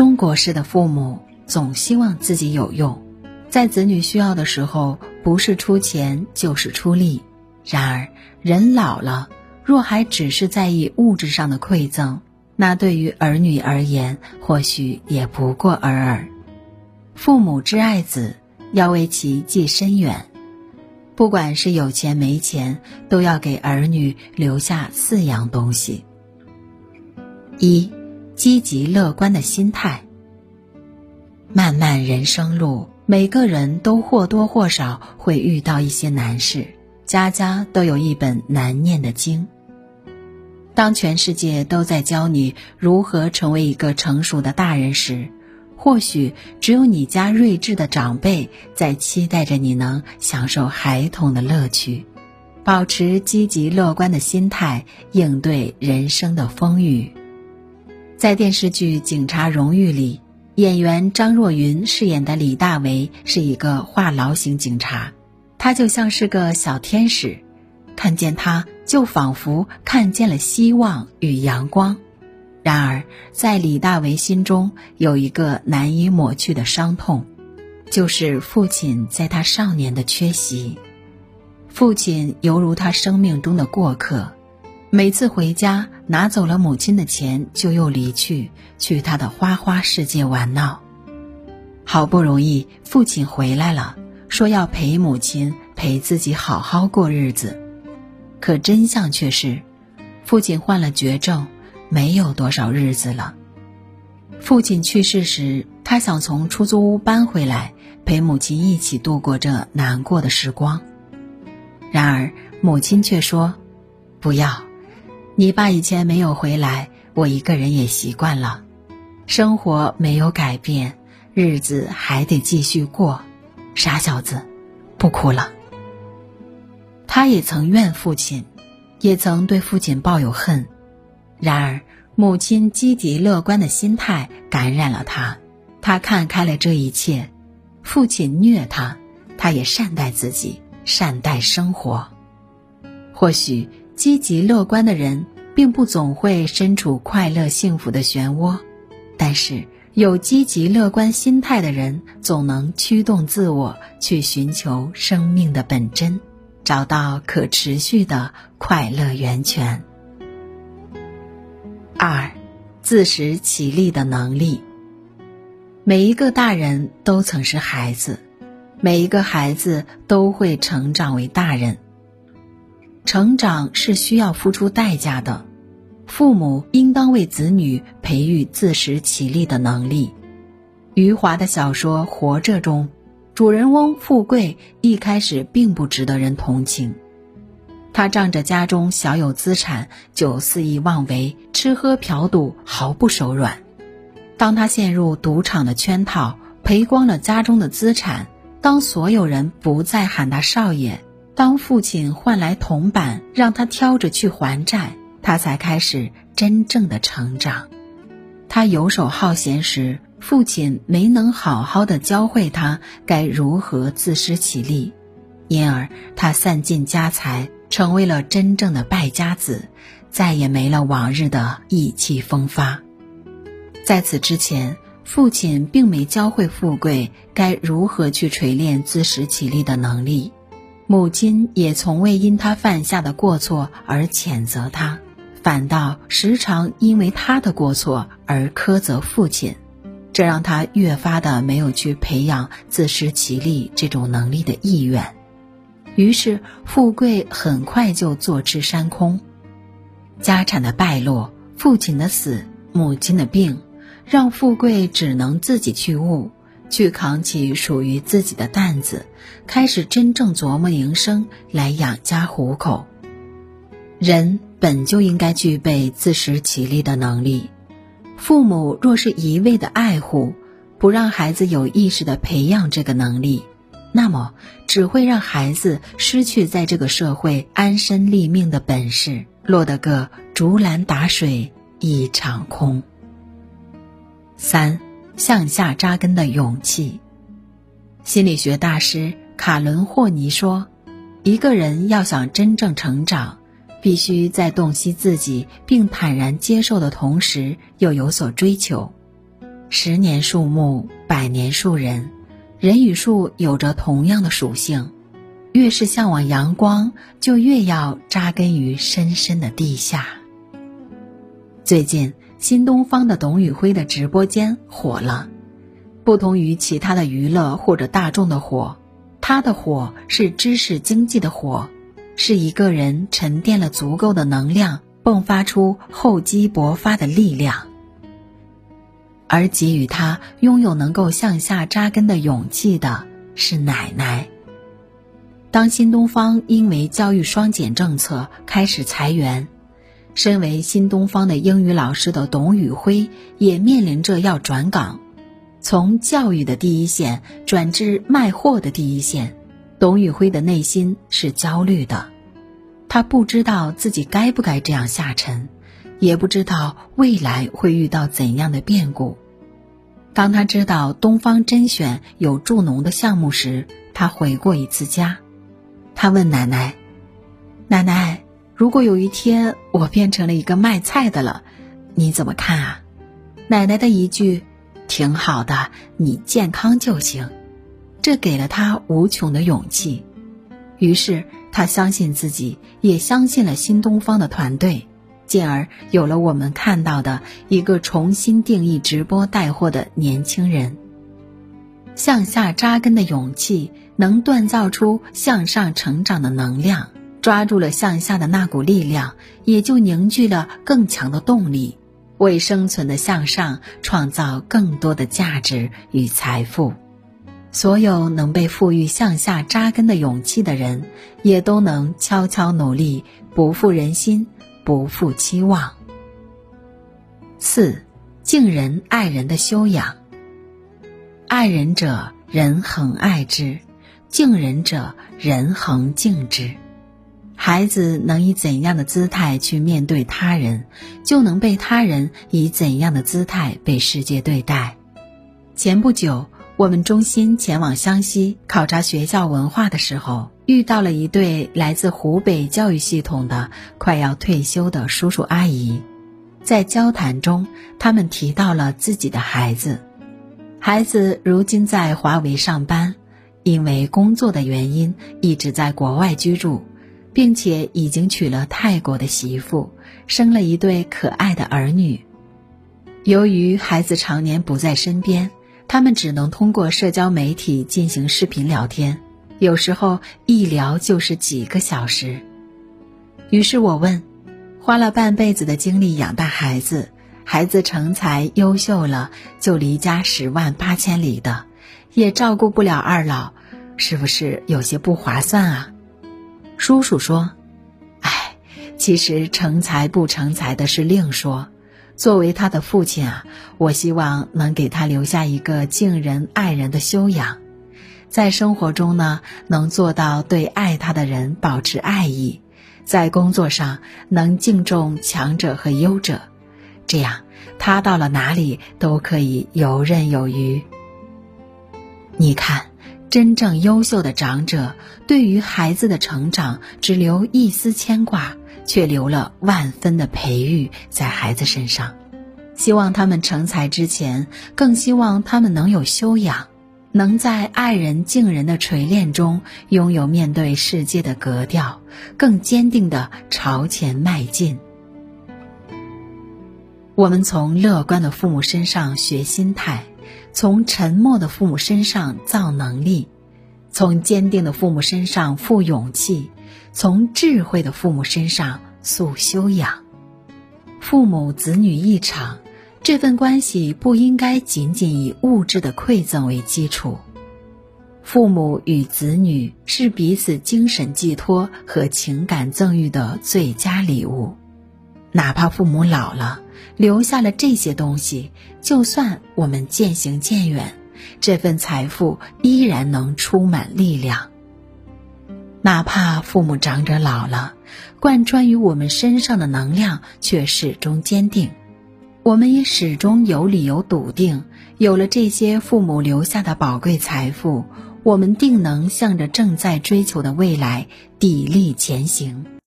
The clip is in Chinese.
中国式的父母总希望自己有用，在子女需要的时候，不是出钱就是出力。然而，人老了，若还只是在意物质上的馈赠，那对于儿女而言，或许也不过尔尔。父母之爱子，要为其计深远。不管是有钱没钱，都要给儿女留下四样东西：一、积极乐观的心态。漫漫人生路，每个人都或多或少会遇到一些难事，家家都有一本难念的经。当全世界都在教你如何成为一个成熟的大人时，或许只有你家睿智的长辈在期待着你能享受孩童的乐趣，保持积极乐观的心态应对人生的风雨。在电视剧《警察荣誉》里，演员张若昀饰演的李大为是一个话痨型警察，他就像是个小天使，看见他就仿佛看见了希望与阳光。然而，在李大为心中有一个难以抹去的伤痛，就是父亲在他少年的缺席。父亲犹如他生命中的过客，每次回家拿走了母亲的钱，就又离去，去他的花花世界玩闹。好不容易父亲回来了，说要陪母亲陪自己好好过日子，可真相却是，父亲患了绝症。没有多少日子了。父亲去世时，他想从出租屋搬回来，陪母亲一起度过这难过的时光。然而母亲却说：“不要，你爸以前没有回来，我一个人也习惯了。生活没有改变，日子还得继续过。傻小子，不哭了。”他也曾怨父亲，也曾对父亲抱有恨。然而，母亲积极乐观的心态感染了他，他看开了这一切。父亲虐他，他也善待自己，善待生活。或许积极乐观的人并不总会身处快乐幸福的漩涡，但是有积极乐观心态的人，总能驱动自我去寻求生命的本真，找到可持续的快乐源泉。二，自食其力的能力。每一个大人都曾是孩子，每一个孩子都会成长为大人。成长是需要付出代价的，父母应当为子女培育自食其力的能力。余华的小说《活着》中，主人翁富贵一开始并不值得人同情。他仗着家中小有资产，就肆意妄为，吃喝嫖赌，毫不手软。当他陷入赌场的圈套，赔光了家中的资产，当所有人不再喊他少爷，当父亲换来铜板让他挑着去还债，他才开始真正的成长。他游手好闲时，父亲没能好好的教会他该如何自食其力，因而他散尽家财。成为了真正的败家子，再也没了往日的意气风发。在此之前，父亲并没教会富贵该如何去锤炼自食其力的能力，母亲也从未因他犯下的过错而谴责他，反倒时常因为他的过错而苛责父亲，这让他越发的没有去培养自食其力这种能力的意愿。于是，富贵很快就坐吃山空。家产的败落，父亲的死，母亲的病，让富贵只能自己去悟，去扛起属于自己的担子，开始真正琢磨营生，来养家糊口。人本就应该具备自食其力的能力，父母若是一味的爱护，不让孩子有意识的培养这个能力。那么，只会让孩子失去在这个社会安身立命的本事，落得个竹篮打水一场空。三，向下扎根的勇气。心理学大师卡伦霍尼说：“一个人要想真正成长，必须在洞悉自己并坦然接受的同时，又有所追求。十年树木，百年树人，人与树有着同样的属性。越是向往阳光，就越要扎根于深深的地下。最近，新东方的董宇辉的直播间火了。不同于其他的娱乐或者大众的火，他的火是知识经济的火，是一个人沉淀了足够的能量，迸发出厚积薄发的力量。而给予他拥有能够向下扎根的勇气的是奶奶。当新东方因为教育双减政策开始裁员，身为新东方的英语老师的董宇辉也面临着要转岗，从教育的第一线转至卖货的第一线，董宇辉的内心是焦虑的，他不知道自己该不该这样下沉，也不知道未来会遇到怎样的变故。当他知道东方甄选有助农的项目时，他回过一次家。他问奶奶：“奶奶，如果有一天我变成了一个卖菜的了，你怎么看啊？”奶奶的一句：“挺好的，你健康就行。”这给了他无穷的勇气。于是他相信自己，也相信了新东方的团队，进而有了我们看到的一个重新定义直播带货的年轻人。向下扎根的勇气，能锻造出向上成长的能量。抓住了向下的那股力量，也就凝聚了更强的动力，为生存的向上创造更多的价值与财富。所有能被赋予向下扎根的勇气的人，也都能悄悄努力，不负人心，不负期望。四，敬人爱人的修养。爱人者，人恒爱之；敬人者，人恒敬之。孩子能以怎样的姿态去面对他人，就能被他人以怎样的姿态被世界对待。前不久，我们中心前往湘西考察学校文化的时候，遇到了一对来自湖北教育系统的快要退休的叔叔阿姨。在交谈中，他们提到了自己的孩子。孩子如今在华为上班，因为工作的原因一直在国外居住，并且已经娶了泰国的媳妇，生了一对可爱的儿女。由于孩子常年不在身边，他们只能通过社交媒体进行视频聊天，有时候一聊就是几个小时。于是我问：花了半辈子的精力养大孩子。孩子成才优秀了，就离家十万八千里的，也照顾不了二老，是不是有些不划算啊？叔叔说：“哎，其实成才不成才的是另说。作为他的父亲啊，我希望能给他留下一个敬人爱人的修养，在生活中呢，能做到对爱他的人保持爱意，在工作上能敬重强者和优者。”这样，他到了哪里都可以游刃有余。你看，真正优秀的长者，对于孩子的成长只留一丝牵挂，却留了万分的培育在孩子身上。希望他们成才之前，更希望他们能有修养，能在爱人敬人的锤炼中，拥有面对世界的格调，更坚定的朝前迈进。我们从乐观的父母身上学心态，从沉默的父母身上造能力，从坚定的父母身上富勇气，从智慧的父母身上塑修养。父母子女一场，这份关系不应该仅仅以物质的馈赠为基础。父母与子女是彼此精神寄托和情感赠予的最佳礼物。哪怕父母老了，留下了这些东西，就算我们渐行渐远，这份财富依然能充满力量。哪怕父母长者老了，贯穿于我们身上的能量却始终坚定，我们也始终有理由笃定，有了这些父母留下的宝贵财富，我们定能向着正在追求的未来砥砺前行。